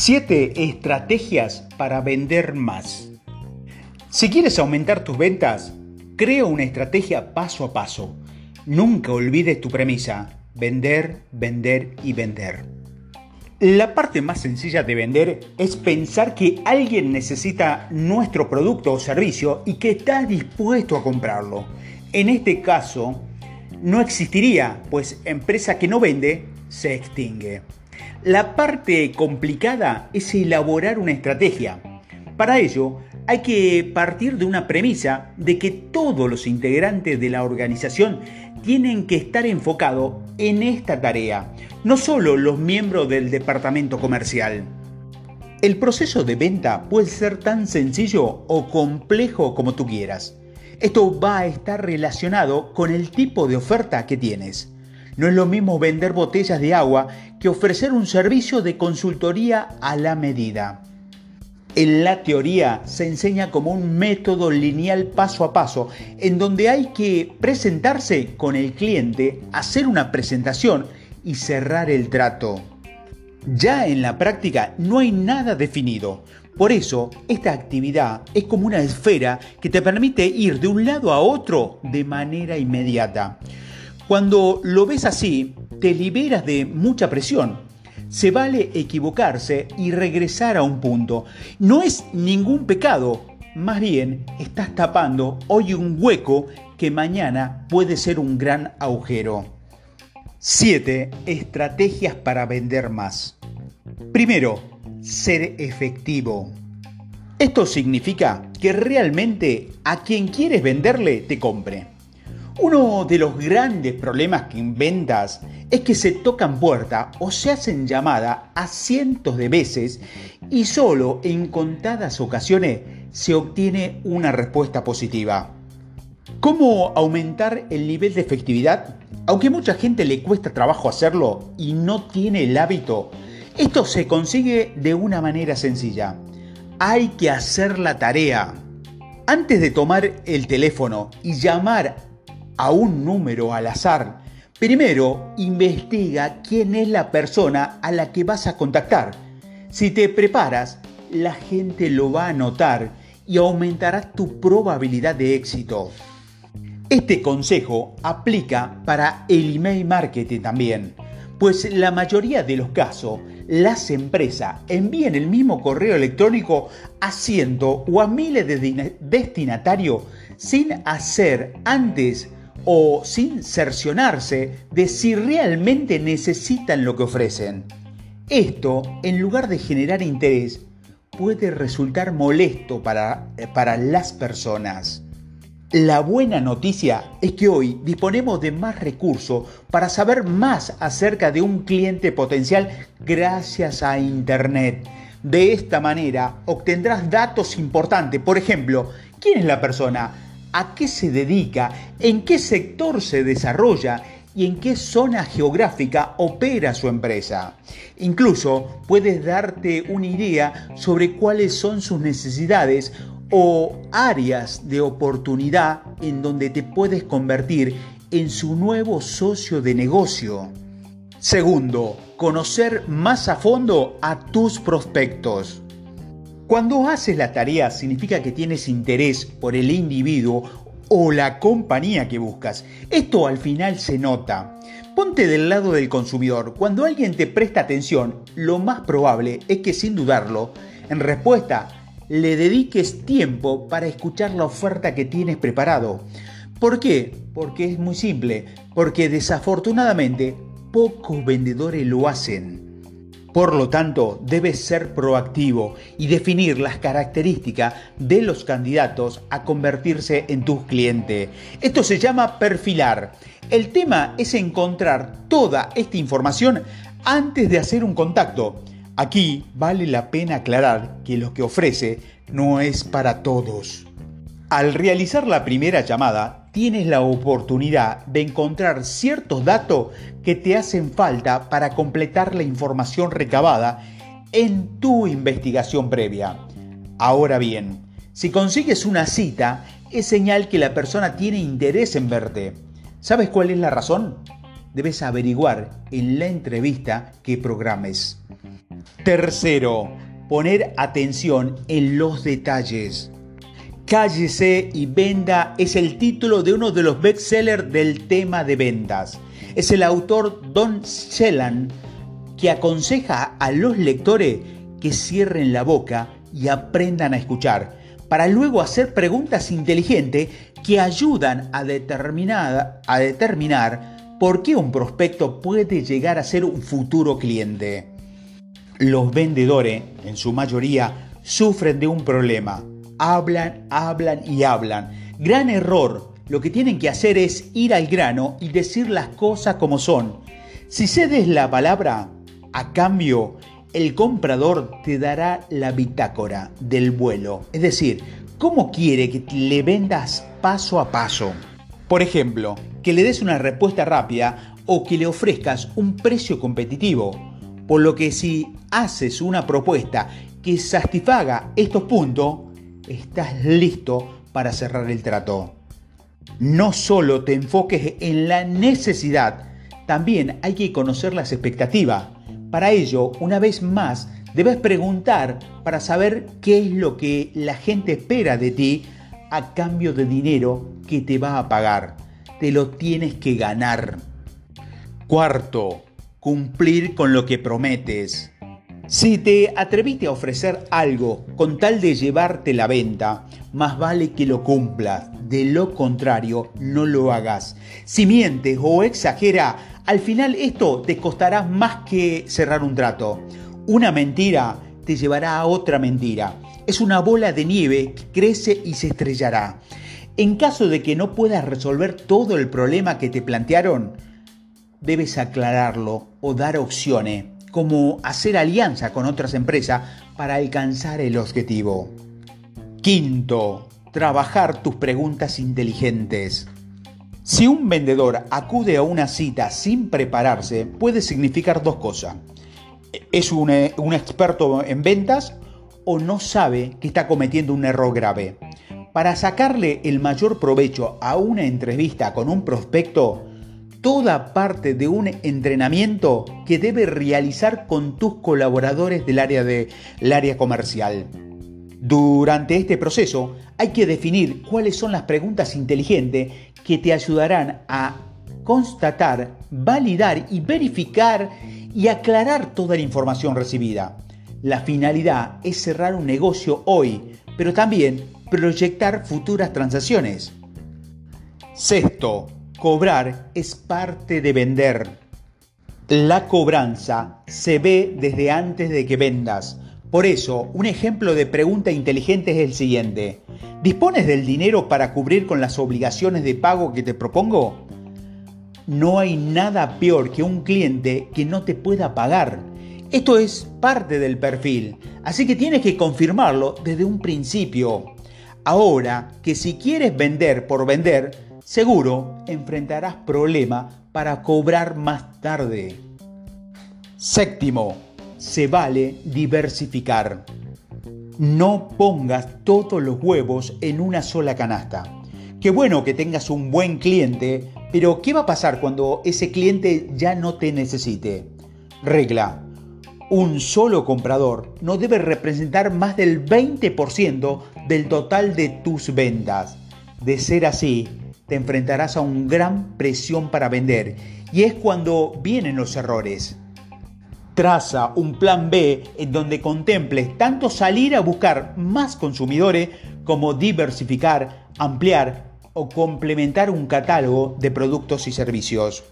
7 estrategias para vender más. Si quieres aumentar tus ventas, crea una estrategia paso a paso. Nunca olvides tu premisa, vender, vender y vender. La parte más sencilla de vender es pensar que alguien necesita nuestro producto o servicio y que está dispuesto a comprarlo. En este caso, no existiría, pues empresa que no vende se extingue. La parte complicada es elaborar una estrategia. Para ello, hay que partir de una premisa de que todos los integrantes de la organización tienen que estar enfocados en esta tarea, no solo los miembros del departamento comercial. El proceso de venta puede ser tan sencillo o complejo como tú quieras. Esto va a estar relacionado con el tipo de oferta que tienes. No es lo mismo vender botellas de agua que ofrecer un servicio de consultoría a la medida. En la teoría se enseña como un método lineal paso a paso, en donde hay que presentarse con el cliente, hacer una presentación y cerrar el trato. Ya en la práctica no hay nada definido. Por eso, esta actividad es como una esfera que te permite ir de un lado a otro de manera inmediata. Cuando lo ves así, te liberas de mucha presión. Se vale equivocarse y regresar a un punto. No es ningún pecado, más bien estás tapando hoy un hueco que mañana puede ser un gran agujero. 7. Estrategias para vender más. Primero, ser efectivo. Esto significa que realmente a quien quieres venderle te compre. Uno de los grandes problemas que inventas es que se tocan puerta o se hacen llamada a cientos de veces y solo en contadas ocasiones se obtiene una respuesta positiva. ¿Cómo aumentar el nivel de efectividad? Aunque mucha gente le cuesta trabajo hacerlo y no tiene el hábito, esto se consigue de una manera sencilla. Hay que hacer la tarea. Antes de tomar el teléfono y llamar a un número al azar, primero investiga quién es la persona a la que vas a contactar. Si te preparas, la gente lo va a notar y aumentará tu probabilidad de éxito. Este consejo aplica para el email marketing también, pues la mayoría de los casos las empresas envían el mismo correo electrónico a cientos o a miles de destinatarios sin hacer antes o sin cercionarse de si realmente necesitan lo que ofrecen. Esto, en lugar de generar interés, puede resultar molesto para, para las personas. La buena noticia es que hoy disponemos de más recursos para saber más acerca de un cliente potencial gracias a Internet. De esta manera obtendrás datos importantes, por ejemplo, quién es la persona, a qué se dedica, en qué sector se desarrolla y en qué zona geográfica opera su empresa. Incluso puedes darte una idea sobre cuáles son sus necesidades o áreas de oportunidad en donde te puedes convertir en su nuevo socio de negocio. Segundo, conocer más a fondo a tus prospectos. Cuando haces la tarea significa que tienes interés por el individuo o la compañía que buscas. Esto al final se nota. Ponte del lado del consumidor. Cuando alguien te presta atención, lo más probable es que sin dudarlo, en respuesta, le dediques tiempo para escuchar la oferta que tienes preparado. ¿Por qué? Porque es muy simple. Porque desafortunadamente pocos vendedores lo hacen. Por lo tanto, debes ser proactivo y definir las características de los candidatos a convertirse en tus clientes. Esto se llama perfilar. El tema es encontrar toda esta información antes de hacer un contacto. Aquí vale la pena aclarar que lo que ofrece no es para todos. Al realizar la primera llamada, tienes la oportunidad de encontrar ciertos datos que te hacen falta para completar la información recabada en tu investigación previa. Ahora bien, si consigues una cita, es señal que la persona tiene interés en verte. ¿Sabes cuál es la razón? Debes averiguar en la entrevista que programes. Tercero, poner atención en los detalles. Cállese y venda es el título de uno de los bestsellers del tema de ventas. Es el autor Don Shellan que aconseja a los lectores que cierren la boca y aprendan a escuchar, para luego hacer preguntas inteligentes que ayudan a determinar, a determinar por qué un prospecto puede llegar a ser un futuro cliente. Los vendedores, en su mayoría, sufren de un problema. Hablan, hablan y hablan. Gran error. Lo que tienen que hacer es ir al grano y decir las cosas como son. Si cedes la palabra, a cambio, el comprador te dará la bitácora del vuelo. Es decir, cómo quiere que le vendas paso a paso. Por ejemplo, que le des una respuesta rápida o que le ofrezcas un precio competitivo. Por lo que si haces una propuesta que satisfaga estos puntos, estás listo para cerrar el trato. No solo te enfoques en la necesidad, también hay que conocer las expectativas. Para ello, una vez más, debes preguntar para saber qué es lo que la gente espera de ti a cambio de dinero que te va a pagar. Te lo tienes que ganar. Cuarto, cumplir con lo que prometes. Si te atreviste a ofrecer algo con tal de llevarte la venta, más vale que lo cumplas. De lo contrario, no lo hagas. Si mientes o exageras, al final esto te costará más que cerrar un trato. Una mentira te llevará a otra mentira. Es una bola de nieve que crece y se estrellará. En caso de que no puedas resolver todo el problema que te plantearon, debes aclararlo o dar opciones como hacer alianza con otras empresas para alcanzar el objetivo. Quinto, trabajar tus preguntas inteligentes. Si un vendedor acude a una cita sin prepararse, puede significar dos cosas. Es un, un experto en ventas o no sabe que está cometiendo un error grave. Para sacarle el mayor provecho a una entrevista con un prospecto, toda parte de un entrenamiento que debe realizar con tus colaboradores del área, de, área comercial. Durante este proceso hay que definir cuáles son las preguntas inteligentes que te ayudarán a constatar, validar y verificar y aclarar toda la información recibida. La finalidad es cerrar un negocio hoy, pero también proyectar futuras transacciones. Sexto, Cobrar es parte de vender. La cobranza se ve desde antes de que vendas. Por eso, un ejemplo de pregunta inteligente es el siguiente. ¿Dispones del dinero para cubrir con las obligaciones de pago que te propongo? No hay nada peor que un cliente que no te pueda pagar. Esto es parte del perfil, así que tienes que confirmarlo desde un principio. Ahora que si quieres vender por vender, seguro enfrentarás problemas para cobrar más tarde. Séptimo, se vale diversificar. No pongas todos los huevos en una sola canasta. Qué bueno que tengas un buen cliente, pero ¿qué va a pasar cuando ese cliente ya no te necesite? Regla. Un solo comprador no debe representar más del 20% del total de tus ventas. De ser así, te enfrentarás a una gran presión para vender y es cuando vienen los errores. Traza un plan B en donde contemples tanto salir a buscar más consumidores como diversificar, ampliar o complementar un catálogo de productos y servicios.